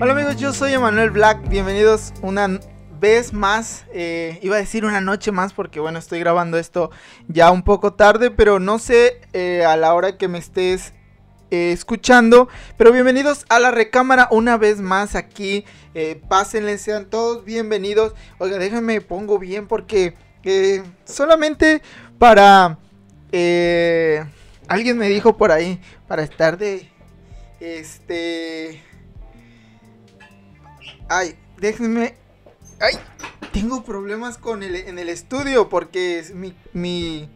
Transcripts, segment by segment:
Hola amigos, yo soy Emanuel Black, bienvenidos una vez más, eh, iba a decir una noche más porque bueno, estoy grabando esto ya un poco tarde, pero no sé eh, a la hora que me estés eh, escuchando, pero bienvenidos a la recámara una vez más aquí, pásenle, sean todos bienvenidos, oiga, déjenme pongo bien porque solamente para, alguien me dijo por ahí, para estar de, este... Ay, déjenme. Ay, tengo problemas con el, en el estudio porque mi, mi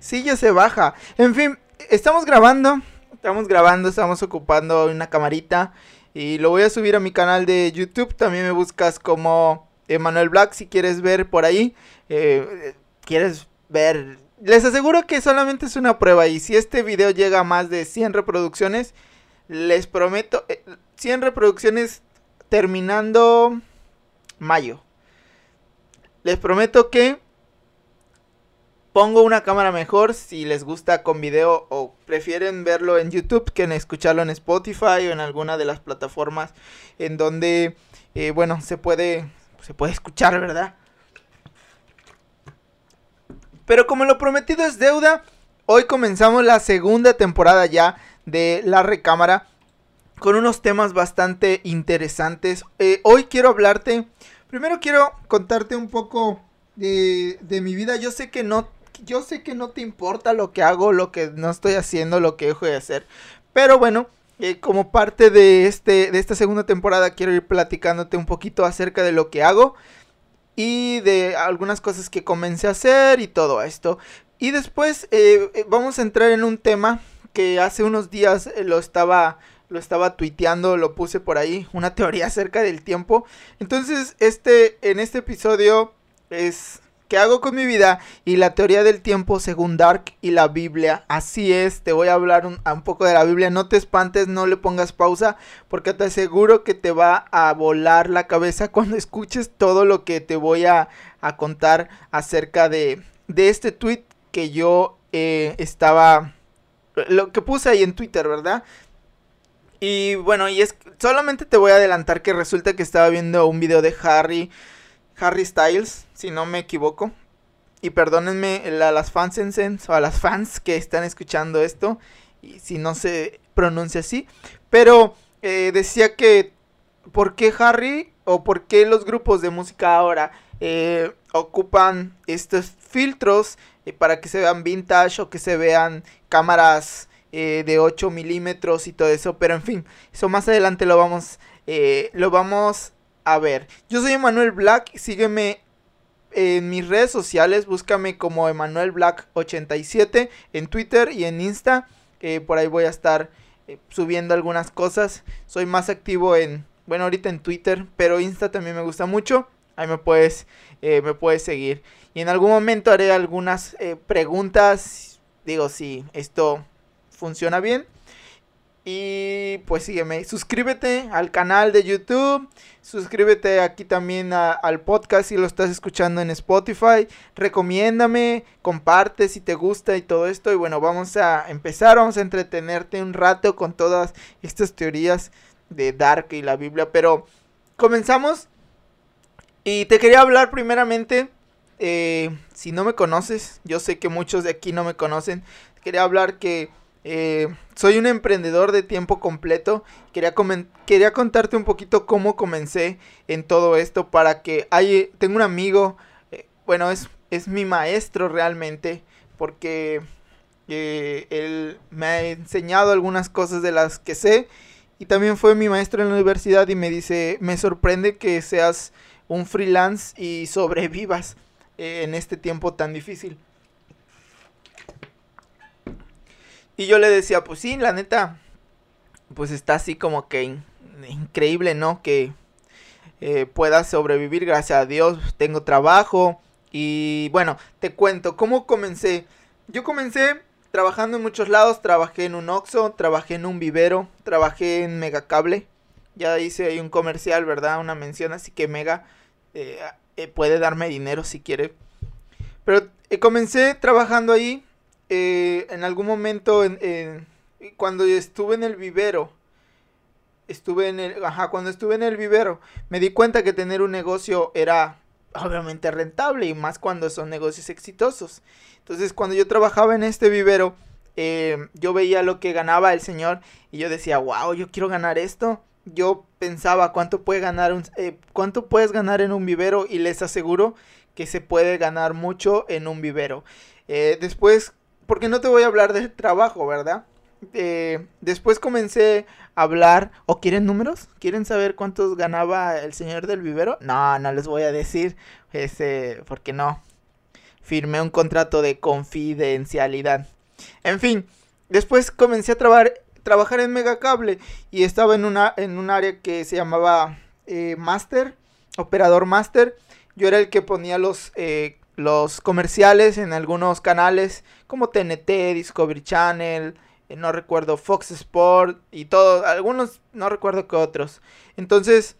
silla se baja. En fin, estamos grabando. Estamos grabando, estamos ocupando una camarita. Y lo voy a subir a mi canal de YouTube. También me buscas como Emanuel Black si quieres ver por ahí. Eh, quieres ver. Les aseguro que solamente es una prueba. Y si este video llega a más de 100 reproducciones, les prometo. 100 eh, reproducciones terminando mayo. Les prometo que pongo una cámara mejor si les gusta con video o prefieren verlo en YouTube que en escucharlo en Spotify o en alguna de las plataformas en donde, eh, bueno, se puede, se puede escuchar, ¿verdad? Pero como lo prometido es deuda, hoy comenzamos la segunda temporada ya de La Recámara con unos temas bastante interesantes. Eh, hoy quiero hablarte, primero quiero contarte un poco de, de, mi vida. Yo sé que no, yo sé que no te importa lo que hago, lo que no estoy haciendo, lo que dejo de hacer. Pero bueno, eh, como parte de, este, de esta segunda temporada quiero ir platicándote un poquito acerca de lo que hago y de algunas cosas que comencé a hacer y todo esto. Y después eh, vamos a entrar en un tema que hace unos días lo estaba lo estaba tuiteando, lo puse por ahí, una teoría acerca del tiempo. Entonces, este, en este episodio es qué hago con mi vida y la teoría del tiempo según Dark y la Biblia. Así es, te voy a hablar un, un, poco de la Biblia. No te espantes, no le pongas pausa, porque te aseguro que te va a volar la cabeza cuando escuches todo lo que te voy a, a contar acerca de, de este tweet que yo eh, estaba... Lo que puse ahí en Twitter, ¿verdad? Y bueno, y es solamente te voy a adelantar que resulta que estaba viendo un video de Harry Harry Styles, si no me equivoco. Y perdónenme a las fans o a las fans que están escuchando esto, y si no se pronuncia así, pero eh, decía que ¿por qué Harry o por qué los grupos de música ahora eh, ocupan estos filtros eh, para que se vean vintage o que se vean cámaras eh, de 8 milímetros y todo eso. Pero en fin, eso más adelante lo vamos, eh, lo vamos a ver. Yo soy Emanuel Black, sígueme en mis redes sociales, búscame como Emanuel Black 87 en Twitter y en Insta. Eh, por ahí voy a estar subiendo algunas cosas. Soy más activo en, bueno, ahorita en Twitter, pero Insta también me gusta mucho. Ahí me puedes, me puedes seguir. Y en algún momento haré algunas preguntas. Digo, si esto funciona bien. Y pues sígueme, suscríbete al canal de YouTube, suscríbete aquí también al podcast si lo estás escuchando en Spotify, recomiéndame, comparte si te gusta y todo esto. Y bueno, vamos a empezar, vamos a entretenerte un rato con todas estas teorías de Dark y la Biblia. Pero comenzamos y te quería hablar primeramente, eh, si no me conoces, yo sé que muchos de aquí no me conocen, quería hablar que eh, soy un emprendedor de tiempo completo. Quería, quería contarte un poquito cómo comencé en todo esto para que hay, tengo un amigo, eh, bueno, es, es mi maestro realmente, porque eh, él me ha enseñado algunas cosas de las que sé y también fue mi maestro en la universidad y me dice, me sorprende que seas un freelance y sobrevivas en este tiempo tan difícil. Y yo le decía, pues sí, la neta, pues está así como que increíble, ¿no? Que eh, pueda sobrevivir, gracias a Dios, tengo trabajo. Y bueno, te cuento, ¿cómo comencé? Yo comencé trabajando en muchos lados, trabajé en un Oxxo, trabajé en un vivero, trabajé en Megacable. Ya hice ahí un comercial, ¿verdad? Una mención, así que Mega eh, eh, puede darme dinero si quiere. Pero comencé trabajando ahí. En algún momento, en, cuando estuve en el vivero, estuve en el, cuando estuve en el vivero, me di cuenta que tener un negocio era obviamente rentable y más cuando son negocios exitosos. Entonces, cuando yo trabajaba en este vivero, eh, yo veía lo que ganaba el señor y yo decía, wow, yo quiero ganar esto. Yo pensaba cuánto puede ganar eh, cuánto puedes ganar en un vivero y les aseguro que se puede ganar mucho en un vivero. Eh, después, porque no te voy a hablar de trabajo, ¿verdad? después comencé a hablar. ¿O quieren números? ¿Quieren saber cuántos ganaba el señor del vivero? No, no les voy a decir. Ese, porque no firmé un contrato de confidencialidad. En fin, después comencé a trabajar en Megacable y estaba en, una, un área que se llamaba eh, Master, operador Master. Yo era el que ponía los, eh, los comerciales en algunos canales como TNT, Discovery Channel, eh, no recuerdo Fox Sport y todo, algunos no recuerdo que otros. Entonces,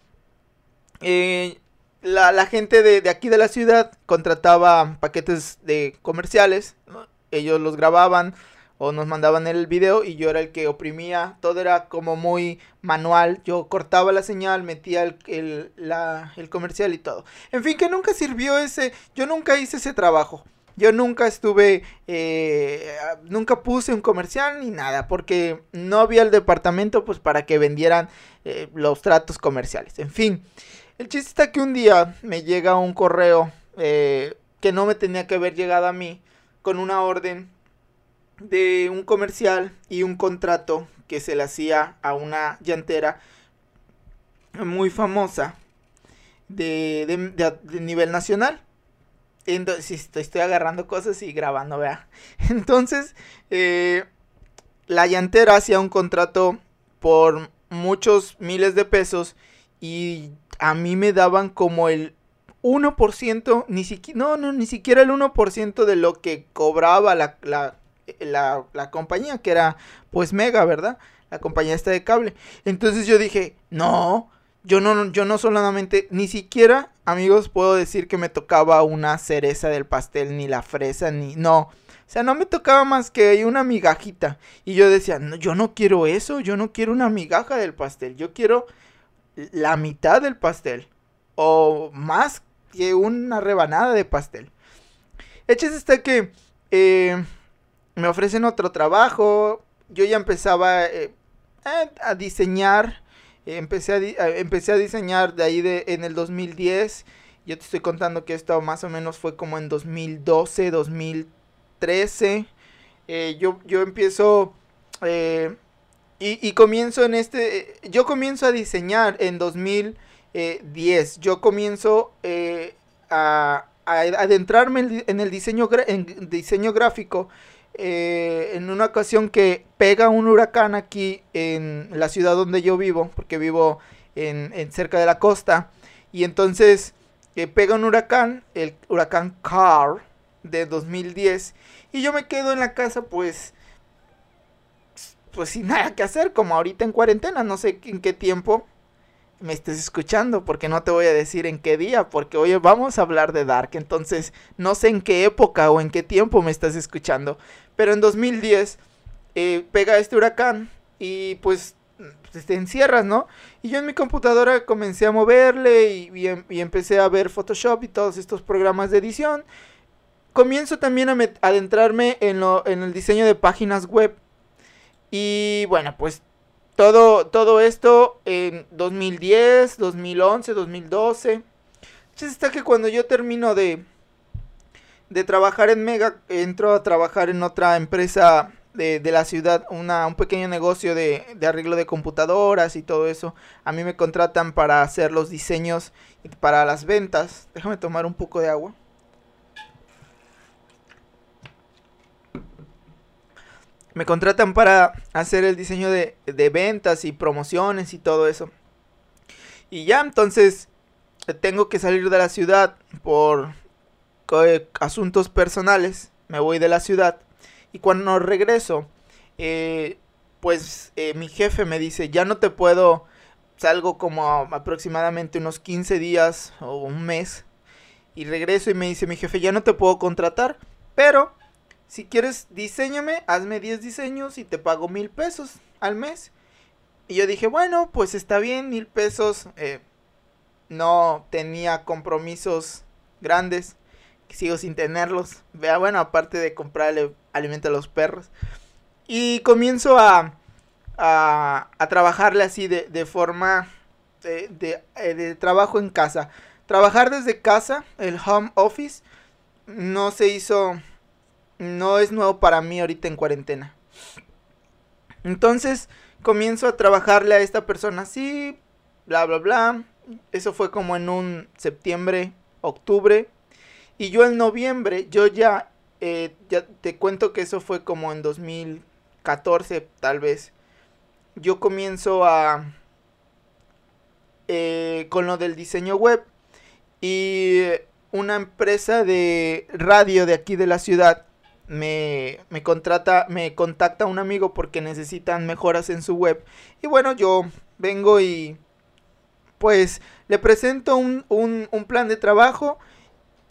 eh, la, gente de, aquí de la ciudad contrataba paquetes de comerciales, ellos los grababan o nos mandaban el video y yo era el que oprimía, todo era como muy manual, yo cortaba la señal, metía el, el comercial y todo. En fin, que nunca sirvió ese, yo nunca hice ese trabajo. Yo nunca estuve, eh, nunca puse un comercial ni nada, porque no había el departamento pues para que vendieran eh, los tratos comerciales. En fin, el chiste está que un día me llega un correo eh, que no me tenía que haber llegado a mí con una orden de un comercial y un contrato que se le hacía a una llantera muy famosa de, nivel nacional. Entonces, estoy, agarrando cosas y grabando, vea. Entonces, eh, la llantera hacía un contrato por muchos miles de pesos y a mí me daban como el 1%, ni siquiera, no, no, ni siquiera el 1% de lo que cobraba la, la, la, compañía, que era pues Mega, ¿verdad? La compañía esta de cable. Entonces yo dije, no, yo no, yo no solamente, ni siquiera, amigos, puedo decir que me tocaba una cereza del pastel, ni la fresa, ni, no. O sea, no me tocaba más que una migajita. Y yo decía, yo no quiero eso, yo no quiero una migaja del pastel, yo quiero la mitad del pastel. O más que una rebanada de pastel. Eches está que eh, me ofrecen otro trabajo. Yo ya empezaba eh, a diseñar. empecé, a, empecé a diseñar de ahí de, en el 2010. Yo te estoy contando que esto más o menos fue como en 2012, 2013. Eh, yo, yo empiezo y, comienzo en este, yo comienzo a diseñar en 2010, yo comienzo eh, a, adentrarme en el diseño, en diseño gráfico eh, en una ocasión que pega un huracán aquí en la ciudad donde yo vivo, porque vivo en, cerca de la costa, y entonces eh, pega un huracán, el huracán Carr de 2010, y yo me quedo en la casa pues pues sin nada que hacer, como ahorita en cuarentena, no sé en qué tiempo me estés escuchando, porque no te voy a decir en qué día, porque hoy vamos a hablar de Dark, entonces no sé en qué época o en qué tiempo me estás escuchando, pero en 2010 eh, pega este huracán y pues, pues te encierras, ¿no? Y yo en mi computadora comencé a moverle y, em, empecé a ver Photoshop y todos estos programas de edición. Comienzo también a adentrarme en, lo, en el diseño de páginas web y bueno, pues todo, todo esto en 2010, 2011, 2012. está que cuando yo termino de, de trabajar en Mega, entro a trabajar en otra empresa de, de la ciudad, una, un pequeño negocio de, de, arreglo de computadoras y todo eso. A mí me contratan para hacer los diseños para las ventas. Déjame tomar un poco de agua. Me contratan para hacer el diseño de, ventas y promociones y todo eso. Y ya entonces tengo que salir de la ciudad por asuntos personales. Me voy de la ciudad Y cuando regreso, eh, pues eh, mi jefe me dice, ya no te puedo, salgo como aproximadamente unos 15 días o un mes. Y regreso y me dice mi jefe, ya no te puedo contratar, pero si quieres diseñame, hazme 10 diseños y te pago mil pesos al mes. Y yo dije, bueno, pues está bien, mil pesos. Eh, no tenía compromisos grandes. Sigo sin tenerlos. Vea, bueno, aparte de comprarle alimento a los perros. Y comienzo a, a, a trabajarle así de, de forma de, de, eh, de, trabajo en casa. Trabajar desde casa, el home office, no se hizo, no es nuevo para mí ahorita en cuarentena. Entonces comienzo a trabajarle a esta persona así, bla, bla, bla. Eso fue como en un septiembre, octubre. Y yo en noviembre, yo ya, eh, ya te cuento que eso fue como en 2014 tal vez. Yo comienzo a... Eh, con lo del diseño web. Y una empresa de radio de aquí de la ciudad me, me contrata, me contacta un amigo porque necesitan mejoras en su web. Y bueno, yo vengo y pues le presento un, un, plan de trabajo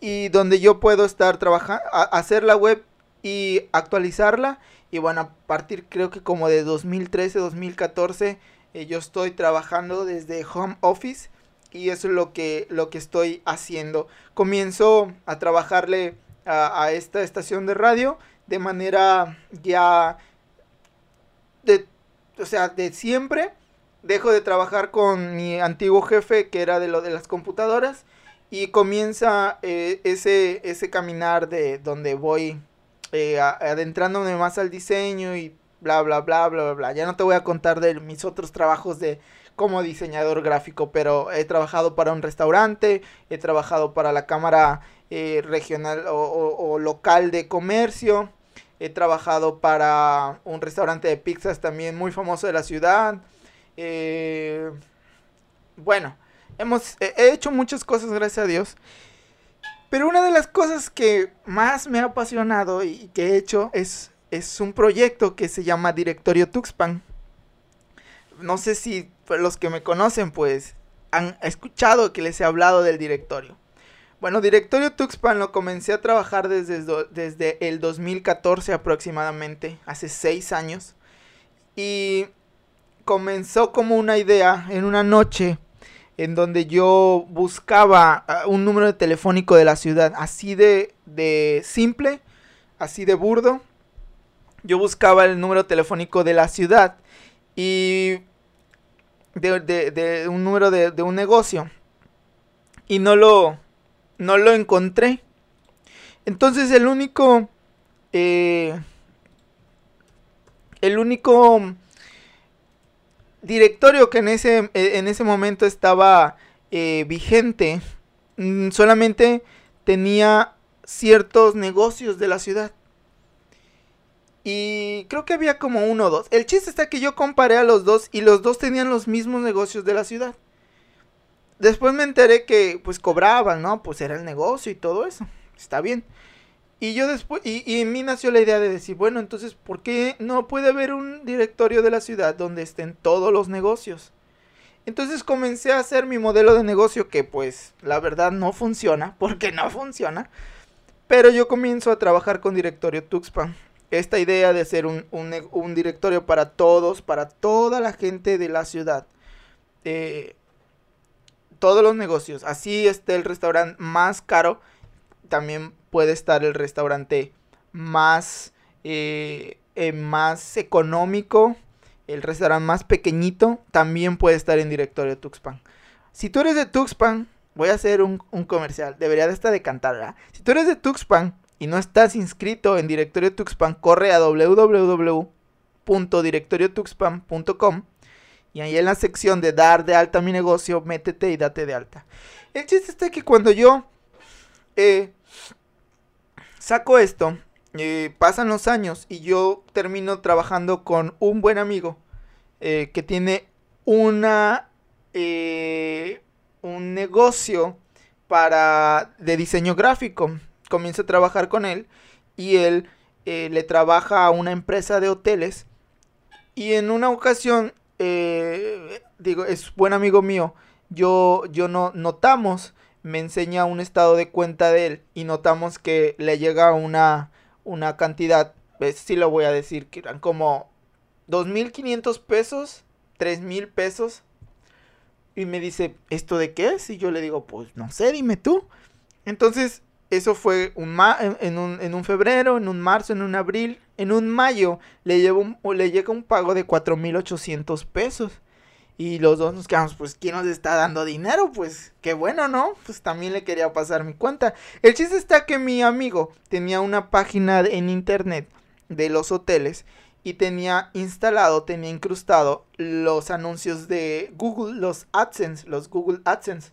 y donde yo puedo estar trabajando, hacer la web y actualizarla. Y bueno, a partir creo que como de 2013, 2014, eh, yo estoy trabajando desde home office y eso es lo que, lo que estoy haciendo. Comienzo a trabajarle a, esta estación de radio de manera ya de, o sea, de siempre dejo de trabajar con mi antiguo jefe que era de lo de las computadoras y comienza eh, ese, ese caminar de donde voy eh, adentrándome más al diseño y bla bla bla bla bla bla. Ya no te voy a contar de mis otros trabajos de como diseñador gráfico, pero he trabajado para un restaurante, he trabajado para la cámara eh, regional o, local de comercio, he trabajado para un restaurante de pizzas también muy famoso de la ciudad. Eh, bueno, hemos he hecho muchas cosas, gracias a Dios. Pero una de las cosas que más me ha apasionado y que he hecho es, es un proyecto que se llama Directorio Tuxpan. No sé si los que me conocen pues han escuchado que les he hablado del directorio. Bueno, Directorio Tuxpan lo comencé a trabajar desde, desde el 2014 aproximadamente, hace 6 años. Y comenzó como una idea en una noche en donde yo buscaba ah, un número telefónico de la ciudad, así de, simple, así de burdo. Yo buscaba el número telefónico de la ciudad y de, un número de, un negocio y no lo, no lo encontré. Entonces el único, eh, el único directorio que en ese, eh, en ese momento estaba eh, vigente mm, solamente tenía ciertos negocios de la ciudad. Y creo que había como uno o dos. El chiste está que yo comparé a los dos y los dos tenían los mismos negocios de la ciudad. Después me enteré que pues cobraban, ¿no? Pues era el negocio y todo eso. Está bien. Y yo después, y, en mí nació la idea de decir, bueno, entonces, ¿por qué no puede haber un directorio de la ciudad donde estén todos los negocios? Entonces comencé a hacer mi modelo de negocio que pues la verdad no funciona, porque no funciona. Pero yo comienzo a trabajar con directorio Tuxpan. Esta idea de hacer un, un, un directorio para todos, para toda la gente de la ciudad. Eh, todos los negocios. Así esté el restaurante más caro. También puede estar el restaurante más, eh, eh, más económico, el restaurante más pequeñito, también puede estar en directorio Tuxpan. Si tú eres de Tuxpan, voy a hacer un, un comercial, debería de estar de cantar. Si tú eres de Tuxpan y no estás inscrito en directorio Tuxpan, corre a www.directoriotuxpan.com y ahí en la sección de dar de alta mi negocio, métete y date de alta. El chiste está que cuando yo eh, saco esto, eh, pasan los años y yo termino trabajando con un buen amigo eh, que tiene una un negocio para de diseño gráfico. Comienzo a trabajar con él y él le trabaja a una empresa de hoteles y en una ocasión, eh, digo, es buen amigo mío, yo, yo no, notamos, me enseña un estado de cuenta de él y notamos que le llega una, una cantidad, pues, sí lo voy a decir, que eran como 2.500 pesos, 3.000 pesos. Y me dice, ¿esto de qué es? Y yo le digo, pues no sé, dime tú. Entonces eso fue en, un, en un febrero, en un marzo, en un abril, en un mayo le, llevo le llega un pago de 4.800 pesos. Y los dos nos quedamos, pues, ¿quién nos está dando dinero? Pues, qué bueno, ¿no? Pues también le quería pasar mi cuenta. El chiste está que mi amigo tenía una página en internet de los hoteles y tenía instalado, tenía incrustado los anuncios de Google, los AdSense, los Google AdSense.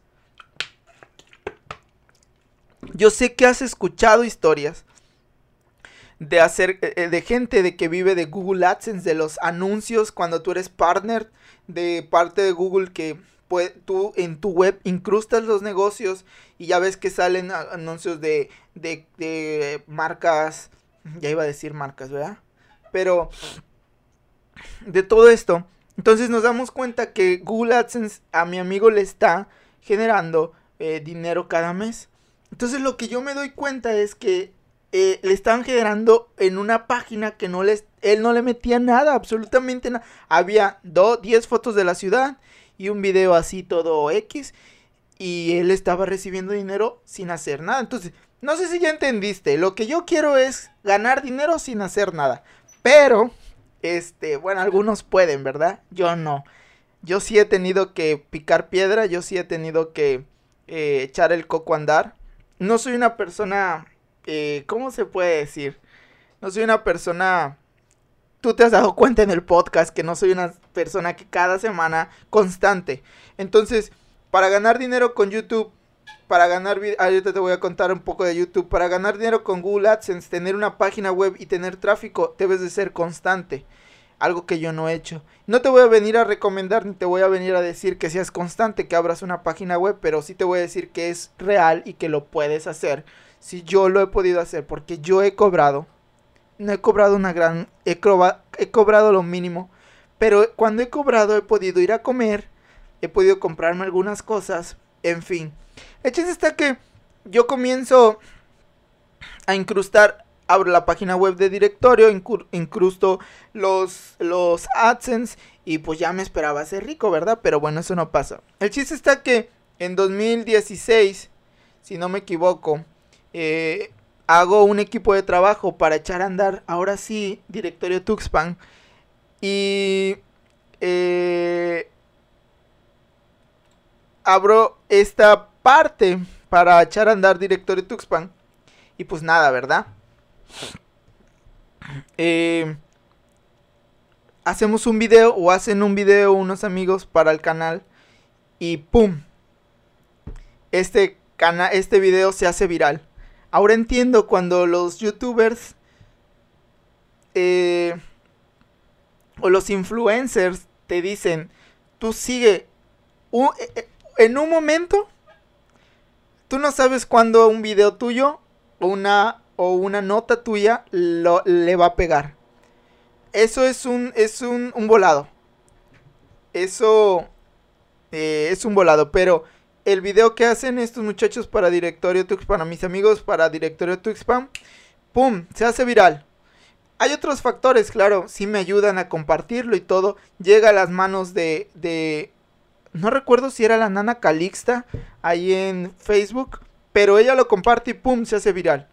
Yo sé que has escuchado historias de hacer eh, eh, de gente de que vive de Google AdSense, de los anuncios cuando tú eres partner de parte de Google que tú en tu web incrustas los negocios y ya ves que salen anuncios de, de, de marcas, ya iba a decir marcas, ¿verdad? Pero de todo esto, entonces nos damos cuenta que Google AdSense a mi amigo le está generando eh, dinero cada mes. Entonces lo que yo me doy cuenta es que eh, le estaban generando en una página que no les, él no le metía nada, absolutamente nada. Había 10 fotos de la ciudad y un video así todo X. Y él estaba recibiendo dinero sin hacer nada. Entonces, no sé si ya entendiste. Lo que yo quiero es ganar dinero sin hacer nada. Pero, este, bueno, algunos pueden, ¿verdad? Yo no. Yo sí he tenido que picar piedra, yo sí he tenido que eh, echar el coco a andar no soy una persona, eh, ¿cómo se puede decir? No soy una persona... Tú te has dado cuenta en el podcast que no soy una persona que cada semana constante. Entonces, para ganar dinero con YouTube, para ganar... Ahorita te voy a contar un poco de YouTube. Para ganar dinero con Google AdSense, tener una página web y tener tráfico, debes de ser constante algo que yo no he hecho. No te voy a venir a recomendar ni te voy a venir a decir que seas constante, que abras una página web, pero sí te voy a decir que es real y que lo puedes hacer. Si yo lo he podido hacer, porque yo he cobrado, no he cobrado una gran, he, he cobrado lo mínimo, pero cuando he cobrado he podido ir a comer, he podido comprarme algunas cosas, en fin. El chiste está que yo comienzo a incrustar abro la página web de directorio, incrusto los, los AdSense y pues ya me esperaba ser rico, ¿verdad? Pero bueno, eso no pasa. El chiste está que en 2016, si no me equivoco, eh, hago un equipo de trabajo para echar a andar, ahora sí, directorio Tuxpan. Y eh, abro esta parte para echar a andar directorio Tuxpan. Y pues nada, ¿verdad? Eh, hacemos un video o hacen un video unos amigos para el canal y ¡pum! Este, este video se hace viral. Ahora entiendo cuando los youtubers eh, o los influencers te dicen, tú sigue eh, en un momento, tú no sabes cuándo un video tuyo o una o una nota tuya lo, le va a pegar. Eso es un, es un, volado. Eso eh, es un volado. Pero el video que hacen estos muchachos para Directorio Tuxpan, para mis amigos para Directorio Tuxpan, ¡pum! Se hace viral. Hay otros factores, claro, sí me ayudan a compartirlo y todo. Llega a las manos de, de... No recuerdo si era la nana Calixta ahí en Facebook. Pero ella lo comparte y ¡pum! Se hace viral.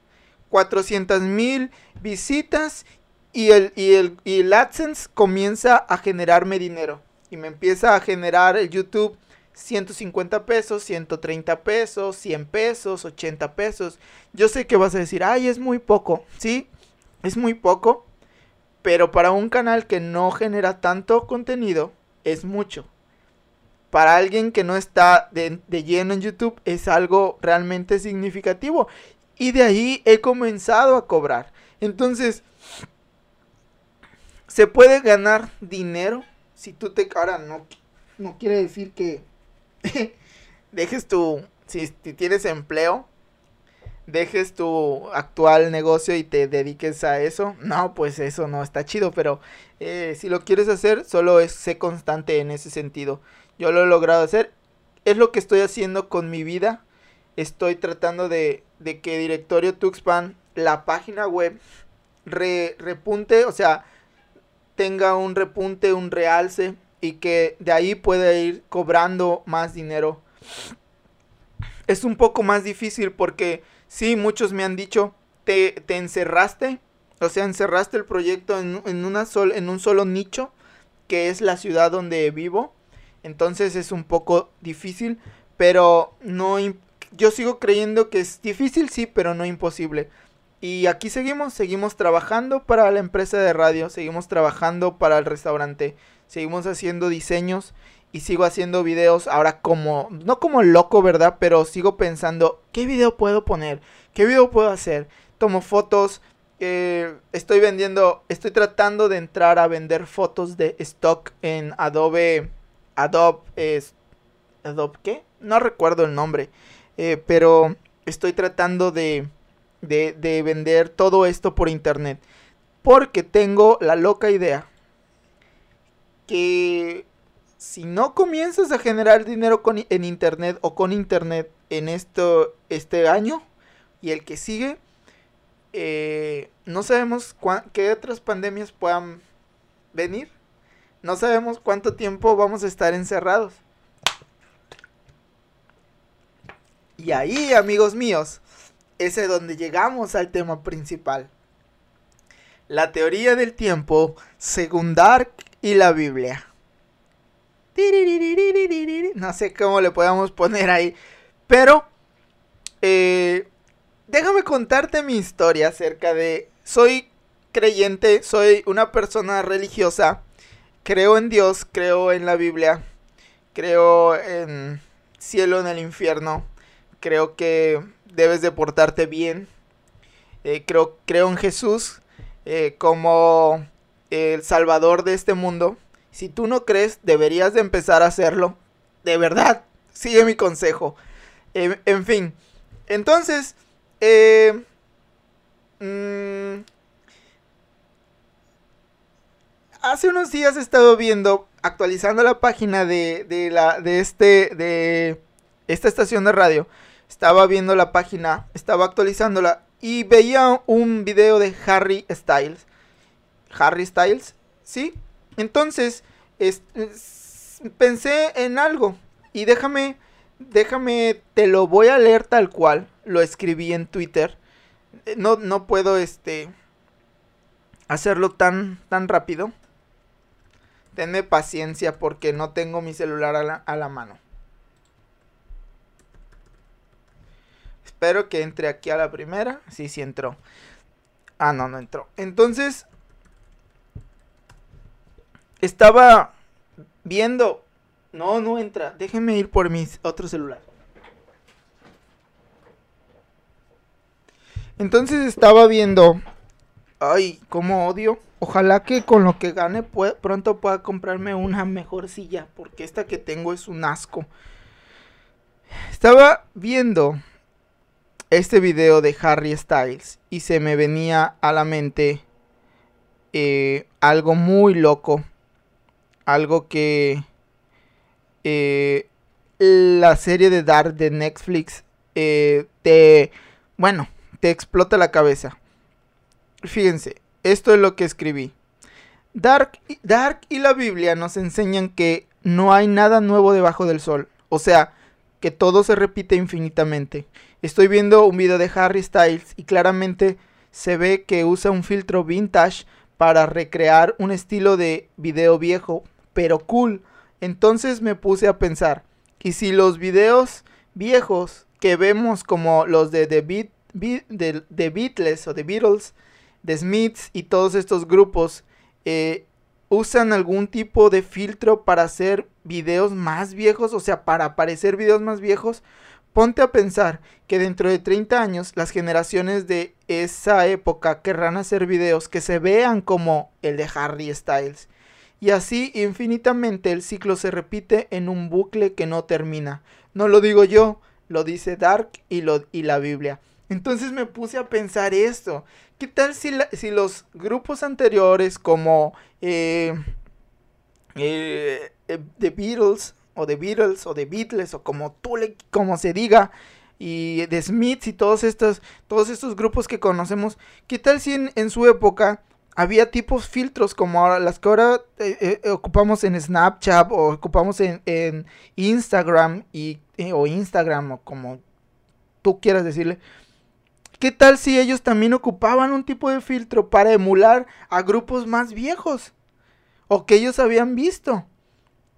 400 mil visitas y el, y, el, y el AdSense comienza a generarme dinero. Y me empieza a generar el YouTube 150 pesos, 130 pesos, 100 pesos, 80 pesos. Yo sé que vas a decir, ay, es muy poco. Sí, es muy poco. Pero para un canal que no genera tanto contenido, es mucho. Para alguien que no está de, de lleno en YouTube, es algo realmente significativo. Y de ahí he comenzado a cobrar. Entonces, se puede ganar dinero si tú te... Ahora no, no quiere decir que dejes tu... Si, tienes empleo, dejes tu actual negocio y te dediques a eso. No, pues eso no está chido, pero eh, si lo quieres hacer, solo es sé constante en ese sentido. Yo lo he logrado hacer. Es lo que estoy haciendo con mi vida. Estoy tratando de, de que Directorio Tuxpan, la página web, repunte, o sea, tenga un repunte, un realce y que de ahí pueda ir cobrando más dinero. Es un poco más difícil porque sí, muchos me han dicho, te, te encerraste, o sea, encerraste el proyecto en, en, una sol, en un solo nicho, que es la ciudad donde vivo. Entonces es un poco difícil, pero no... Yo sigo creyendo que es difícil, sí, pero no imposible. Y aquí seguimos, seguimos trabajando para la empresa de radio, seguimos trabajando para el restaurante, seguimos haciendo diseños y sigo haciendo videos ahora como, no como loco, ¿verdad? Pero sigo pensando, ¿qué video puedo poner? ¿Qué video puedo hacer? Tomo fotos, eh, estoy vendiendo, estoy tratando de entrar a vender fotos de stock en Adobe, Adobe, es, Adobe, ¿qué? No recuerdo el nombre, eh, pero estoy tratando de de, vender todo esto por internet. Porque tengo la loca idea que si no comienzas a generar dinero con, en internet o con internet en esto, este año y el que sigue, eh, no sabemos qué otras pandemias puedan venir. No sabemos cuánto tiempo vamos a estar encerrados. Y ahí, amigos míos, es donde llegamos al tema principal. La teoría del tiempo según Dark y la Biblia. No sé cómo le podemos poner ahí. Pero, eh, déjame contarte mi historia acerca de... Soy creyente, soy una persona religiosa. Creo en Dios, creo en la Biblia. Creo en cielo, en el infierno. Creo que debes de portarte bien. Eh, creo, creo en Jesús eh, como el salvador de este mundo. Si tú no crees, deberías de empezar a hacerlo. De verdad, sigue mi consejo. Eh, en fin, entonces, mm, hace unos días he estado viendo, actualizando la página de, de, la, de, este, de esta estación de radio estaba viendo la página, estaba actualizándola y veía un video de Harry Styles. Harry Styles, ¿sí? Entonces, pensé en algo y déjame, déjame, te lo voy a leer tal cual, lo escribí en Twitter. No, no puedo, este, hacerlo tan, tan rápido. Tenme paciencia porque no tengo mi celular a la, a la mano. Espero que entre aquí a la primera. Sí, sí entró. Ah, no, no entró. Entonces, estaba viendo. No, no entra. Déjenme ir por mi otro celular. Entonces estaba viendo. Ay, cómo odio. Ojalá que con lo que gane pronto pueda comprarme una mejor silla. Porque esta que tengo es un asco. Estaba viendo este video de Harry Styles y se me venía a la mente eh, algo muy loco. Algo que eh, la serie de Dark de Netflix eh, te, bueno, te explota la cabeza. Fíjense, esto es lo que escribí. Dark, Dark y la Biblia nos enseñan que no hay nada nuevo debajo del sol. O sea, que todo se repite infinitamente. Estoy viendo un video de Harry Styles y claramente se ve que usa un filtro vintage para recrear un estilo de video viejo, pero cool. Entonces me puse a pensar, ¿y si los videos viejos que vemos como los de The, Beatles o The Beatles, The Smiths y todos estos grupos eh, usan algún tipo de filtro para hacer videos más viejos, o sea, para aparecer videos más viejos, ponte a pensar que dentro de 30 años las generaciones de esa época querrán hacer videos que se vean como el de Harry Styles. Y así infinitamente el ciclo se repite en un bucle que no termina. No lo digo yo, lo dice Dark y, lo, y la Biblia. Entonces me puse a pensar esto. ¿Qué tal si, si los grupos anteriores como eh, eh, eh, The Beatles o The Beatles o The Beatles o como tú como se diga y The Smiths y todos estos, todos estos grupos que conocemos, ¿qué tal si en, su época había tipos filtros como ahora, las que ahora ocupamos en Snapchat o ocupamos en, en Instagram y, o Instagram o como tú quieras decirle? ¿Qué tal si ellos también ocupaban un tipo de filtro para emular a grupos más viejos? O que ellos habían visto.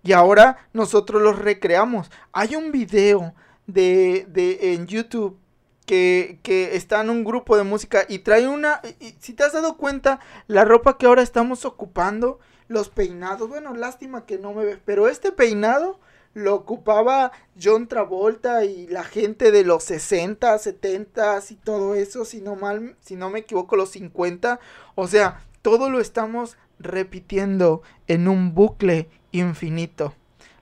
Y ahora nosotros los recreamos. Hay un video de, de en YouTube que, está en un grupo de música y trae una... si te has dado cuenta, la ropa que ahora estamos ocupando, los peinados, bueno, lástima que no me ves, pero este peinado lo ocupaba John Travolta y la gente de los 60, 70 y todo eso, si no mal, si no me equivoco, los 50. O sea, todo lo estamos repitiendo en un bucle infinito.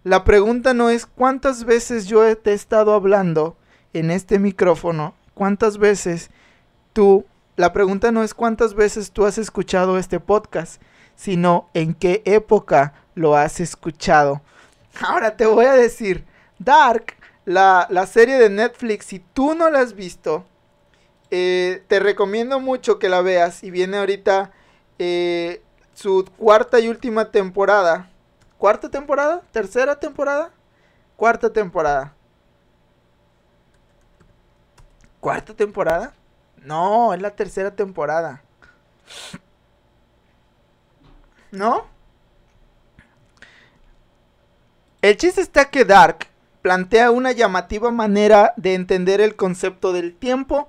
La pregunta no es cuántas veces yo te he estado hablando en este micrófono, cuántas veces tú, la pregunta no es cuántas veces tú has escuchado este podcast, sino en qué época lo has escuchado. Ahora te voy a decir, Dark, la, serie de Netflix, si tú no la has visto, eh, te recomiendo mucho que la veas. Y viene ahorita eh, su cuarta y última temporada. ¿Cuarta temporada? ¿Tercera temporada? Cuarta temporada. ¿Cuarta temporada? No, es la tercera temporada. ¿No? El chiste está que Dark plantea una llamativa manera de entender el concepto del tiempo,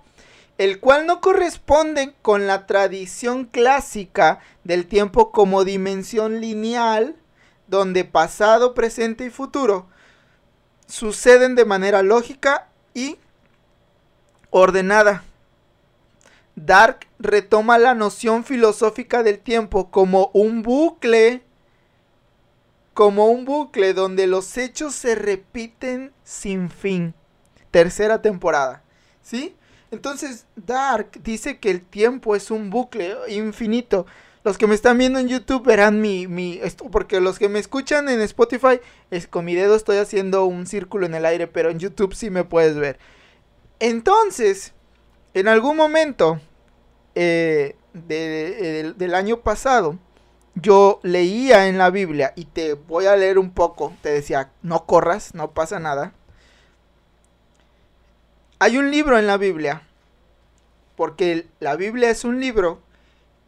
el cual no corresponde con la tradición clásica del tiempo como dimensión lineal, donde pasado, presente y futuro suceden de manera lógica y ordenada. Dark retoma la noción filosófica del tiempo como un bucle como un bucle donde los hechos se repiten sin fin. Tercera temporada. ¿Sí? Entonces, Dark dice que el tiempo es un bucle infinito. Los que me están viendo en YouTube verán mi, mi esto, porque los que me escuchan en Spotify, es, con mi dedo estoy haciendo un círculo en el aire, pero en YouTube sí me puedes ver. Entonces, en algún momento eh, del año pasado, yo leía en la Biblia, y te voy a leer un poco, te decía, no corras, no pasa nada. Hay un libro en la Biblia, porque la Biblia es un libro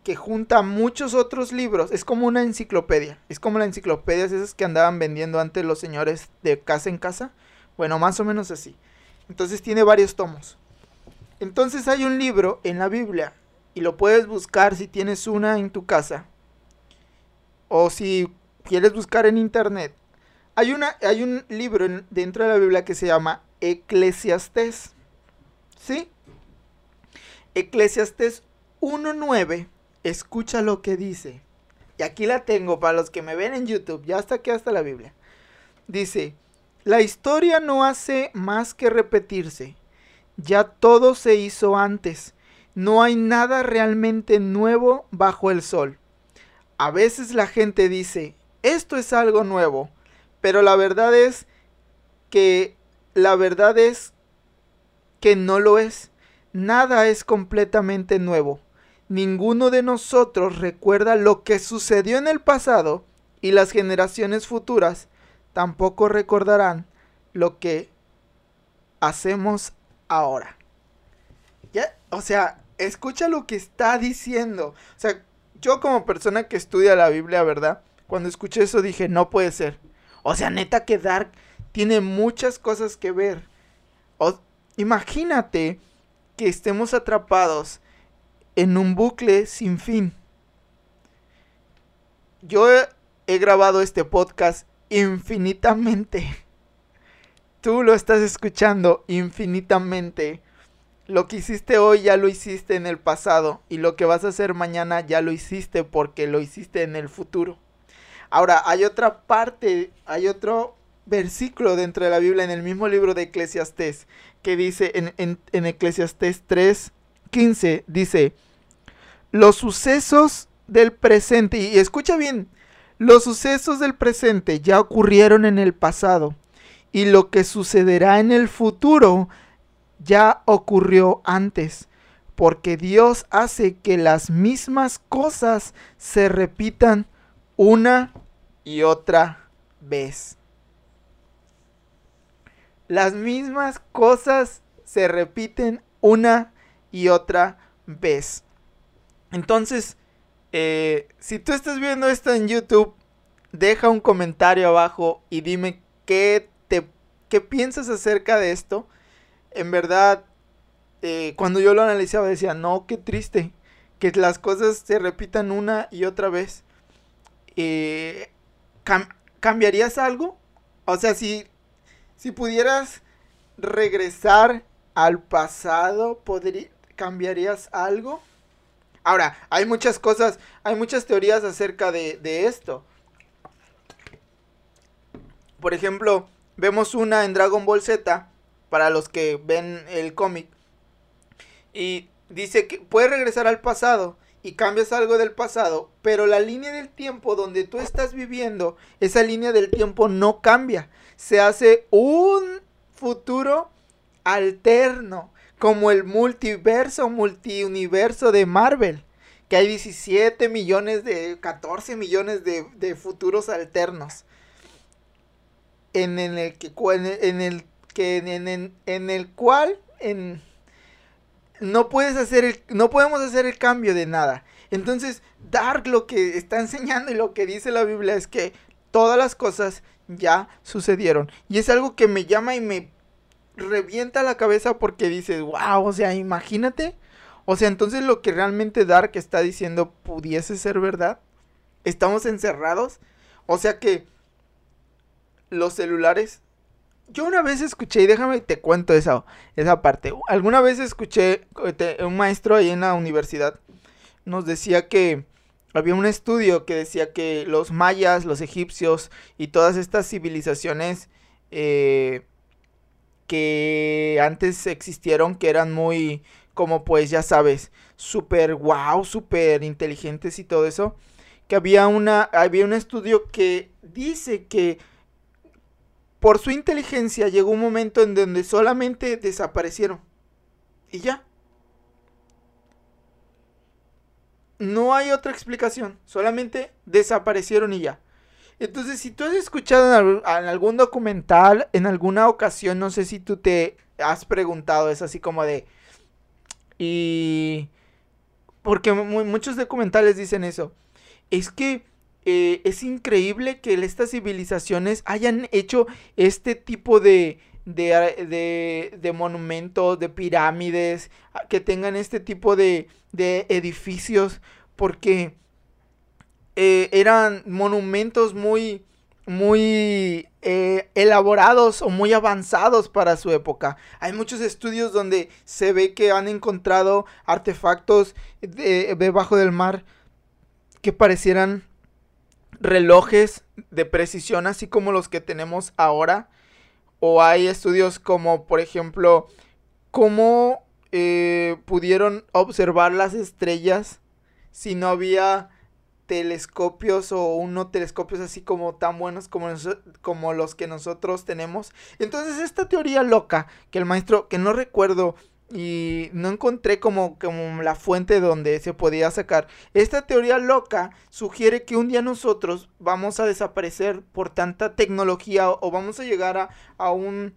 que junta muchos otros libros, es como una enciclopedia, es como la enciclopedia esas que andaban vendiendo antes los señores de casa en casa, bueno, más o menos así. Entonces tiene varios tomos. Entonces hay un libro en la Biblia, y lo puedes buscar si tienes una en tu casa, o si quieres buscar en internet, hay, una, hay un libro dentro de la Biblia que se llama Eclesiastés. ¿Sí? Eclesiastés 1.9. Escucha lo que dice. Y aquí la tengo para los que me ven en YouTube. Ya está aquí hasta la Biblia. Dice, la historia no hace más que repetirse. Ya todo se hizo antes. No hay nada realmente nuevo bajo el sol. A veces la gente dice, esto es algo nuevo, pero la verdad es que la verdad es que no lo es. Nada es completamente nuevo. Ninguno de nosotros recuerda lo que sucedió en el pasado y las generaciones futuras tampoco recordarán lo que hacemos ahora. ¿Ya? O sea, escucha lo que está diciendo. O sea, yo como persona que estudia la Biblia, ¿verdad? Cuando escuché eso dije, no puede ser. O sea, neta que Dark tiene muchas cosas que ver. imagínate que estemos atrapados en un bucle sin fin. Yo he grabado este podcast infinitamente. Tú lo estás escuchando infinitamente. Lo que hiciste hoy ya lo hiciste en el pasado y lo que vas a hacer mañana ya lo hiciste porque lo hiciste en el futuro. Ahora, hay otra parte, hay otro versículo dentro de la Biblia en el mismo libro de Eclesiastés que dice en, en, en Eclesiastés 3, 15, dice, los sucesos del presente, y escucha bien, los sucesos del presente ya ocurrieron en el pasado y lo que sucederá en el futuro ya ocurrió antes, porque Dios hace que las mismas cosas se repitan una y otra vez. Las mismas cosas se repiten una y otra vez. Entonces, eh, si tú estás viendo esto en YouTube, deja un comentario abajo y dime qué, te, qué piensas acerca de esto. En verdad, eh, cuando yo lo analizaba decía, no, qué triste, que las cosas se repitan una y otra vez. Eh, ¿Cambiarías algo? O sea, si, si pudieras regresar al pasado, ¿cambiarías algo? Ahora, hay muchas cosas, hay muchas teorías acerca de, esto. Por ejemplo, vemos una en Dragon Ball Z, para los que ven el cómic. Y dice que puedes regresar al pasado y cambias algo del pasado, pero la línea del tiempo donde tú estás viviendo, esa línea del tiempo no cambia. Se hace un futuro alterno como el multiverso, multiuniverso de Marvel, que hay 17 millones de, 14 millones de, futuros alternos. En, el que, en el que en, el cual en, no puedes hacer el, no podemos hacer el cambio de nada. Entonces, Dark lo que está enseñando y lo que dice la Biblia es que todas las cosas ya sucedieron. Y es algo que me llama y me revienta la cabeza porque dices, wow, o sea, imagínate. O sea, entonces lo que realmente Dark está diciendo pudiese ser verdad. Estamos encerrados. O sea que los celulares. Yo una vez escuché, y déjame te cuento esa, esa parte. Alguna vez escuché un maestro ahí en la universidad. Nos decía que había un estudio que decía que los mayas, los egipcios y todas estas civilizaciones eh, que antes existieron, que eran muy, como pues ya sabes, súper wow, súper inteligentes y todo eso, que había, una, había un estudio que dice que por su inteligencia llegó un momento en donde solamente desaparecieron. Y ya. No hay otra explicación, solamente desaparecieron y ya. Entonces, si tú has escuchado en, algún documental, en alguna ocasión, no sé si tú te has preguntado, es así como de... Y... Porque muchos documentales dicen eso. Es que eh, es increíble que estas civilizaciones hayan hecho este tipo de, de, de, de, monumentos, de pirámides, que tengan este tipo de, de edificios, porque eh, eran monumentos muy, muy eh, elaborados o muy avanzados para su época. Hay muchos estudios donde se ve que han encontrado artefactos debajo del mar que parecieran relojes de precisión así como los que tenemos ahora. O hay estudios como por ejemplo cómo eh, pudieron observar las estrellas si no había telescopios o uno telescopios así como tan buenos como, como los que nosotros tenemos. Entonces esta teoría loca que el maestro, que no recuerdo y no encontré como, como la fuente donde se podía sacar. Esta teoría loca sugiere que un día nosotros vamos a desaparecer por tanta tecnología o, vamos a llegar a, a un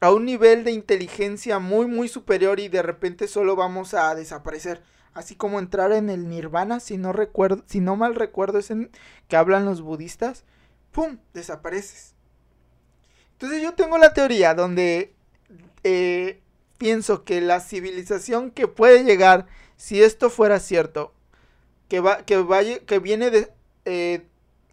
a un nivel de inteligencia muy muy superior y de repente solo vamos a desaparecer así como entrar en el nirvana, si no recuerdo, si no mal recuerdo es en que hablan los budistas, pum, desapareces. Entonces yo tengo la teoría donde eh, pienso que la civilización que puede llegar, si esto fuera cierto, que va, que vaya, que viene eh,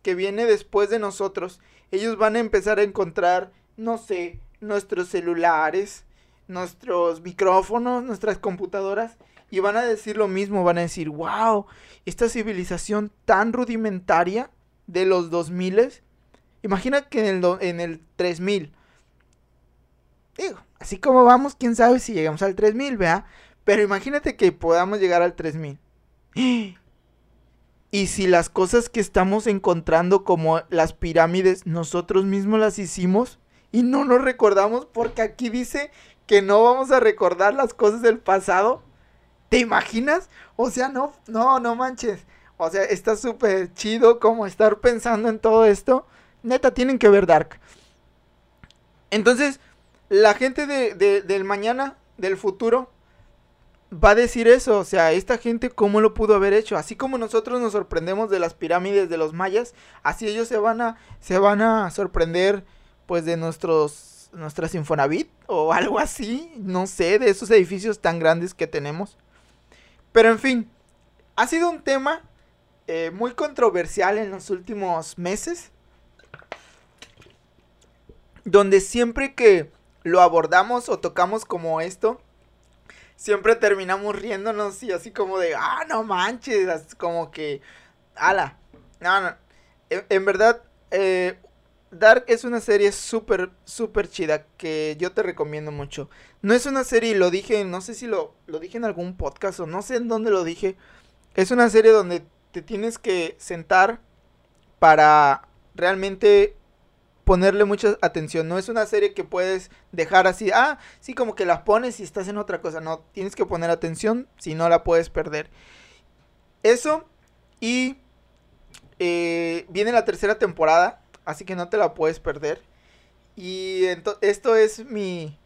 que viene después de nosotros, ellos van a empezar a encontrar, no sé, nuestros celulares, nuestros micrófonos, nuestras computadoras y van a decir lo mismo, van a decir, wow, esta civilización tan rudimentaria de los 2000 Imagina que en el, en el 3000. Digo, así como vamos, quién sabe si llegamos al 3000, vea. Pero imagínate que podamos llegar al 3000. Y si las cosas que estamos encontrando como las pirámides nosotros mismos las hicimos y no nos recordamos porque aquí dice que no vamos a recordar las cosas del pasado. ¿Te imaginas? O sea, no, no, no manches. O sea, está súper chido como estar pensando en todo esto. Neta, tienen que ver Dark. Entonces, la gente de, del mañana, del futuro, va a decir eso. O sea, esta gente, ¿cómo lo pudo haber hecho? Así como nosotros nos sorprendemos de las pirámides de los mayas, así ellos se van a, se van a sorprender, pues, de nuestros, nuestras Infonavit o algo así. No sé, de esos edificios tan grandes que tenemos. Pero en fin, ha sido un tema eh, muy controversial en los últimos meses. Donde siempre que lo abordamos o tocamos como esto, siempre terminamos riéndonos y así como de, ah, no manches, como que, ala, no, no, en, verdad, eh, Dark es una serie súper, súper chida que yo te recomiendo mucho. No es una serie, lo dije, no sé si lo, lo dije en algún podcast o no sé en dónde lo dije. Es una serie donde te tienes que sentar para realmente ponerle mucha atención. No es una serie que puedes dejar así, ah, sí, como que la pones y estás en otra cosa. No, tienes que poner atención, si no la puedes perder. Eso y eh, viene la tercera temporada, así que no te la puedes perder. Y esto es mi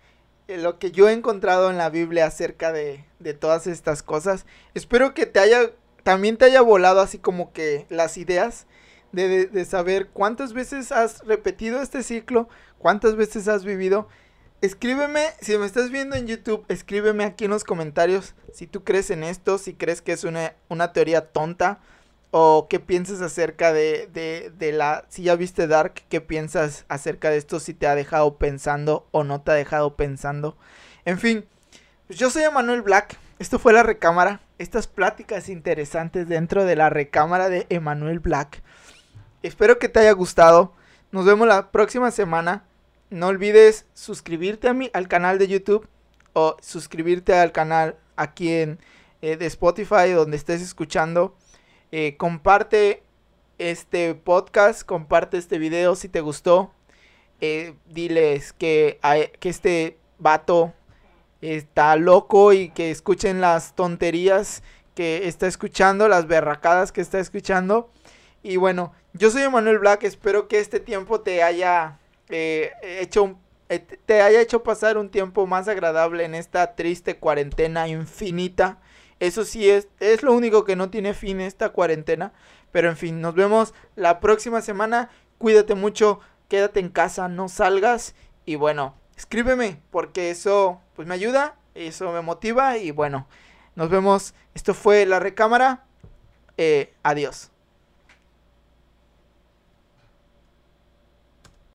eh, lo que yo he encontrado en la Biblia acerca de, de todas estas cosas. Espero que te haya también te haya volado así como que las ideas de, saber cuántas veces has repetido este ciclo, cuántas veces has vivido. Escríbeme, si me estás viendo en YouTube, escríbeme aquí en los comentarios si tú crees en esto, si crees que es una, una teoría tonta o qué piensas acerca de, de, de, la... Si ya viste Dark, qué piensas acerca de esto, si te ha dejado pensando o no te ha dejado pensando. En fin, pues yo soy Emanuel Black, esto fue la recámara estas pláticas interesantes dentro de la recámara de Emanuel Black. Espero que te haya gustado. Nos vemos la próxima semana. No olvides suscribirte a mi, al canal de YouTube o suscribirte al canal aquí en eh, de Spotify donde estés escuchando. Eh, comparte este podcast, comparte este video si te gustó. Eh, diles que, que este vato está loco y que escuchen las tonterías que está escuchando, las berracadas que está escuchando. Y bueno, yo soy Emanuel Black, espero que este tiempo te haya eh, hecho te haya hecho pasar un tiempo más agradable en esta triste cuarentena infinita. Eso sí es, es lo único que no tiene fin esta cuarentena. Pero en fin, nos vemos la próxima semana. Cuídate mucho, quédate en casa, no salgas. Y bueno, escríbeme porque eso pues me ayuda, eso me motiva y bueno, nos vemos. Esto fue la recámara. Eh, adiós.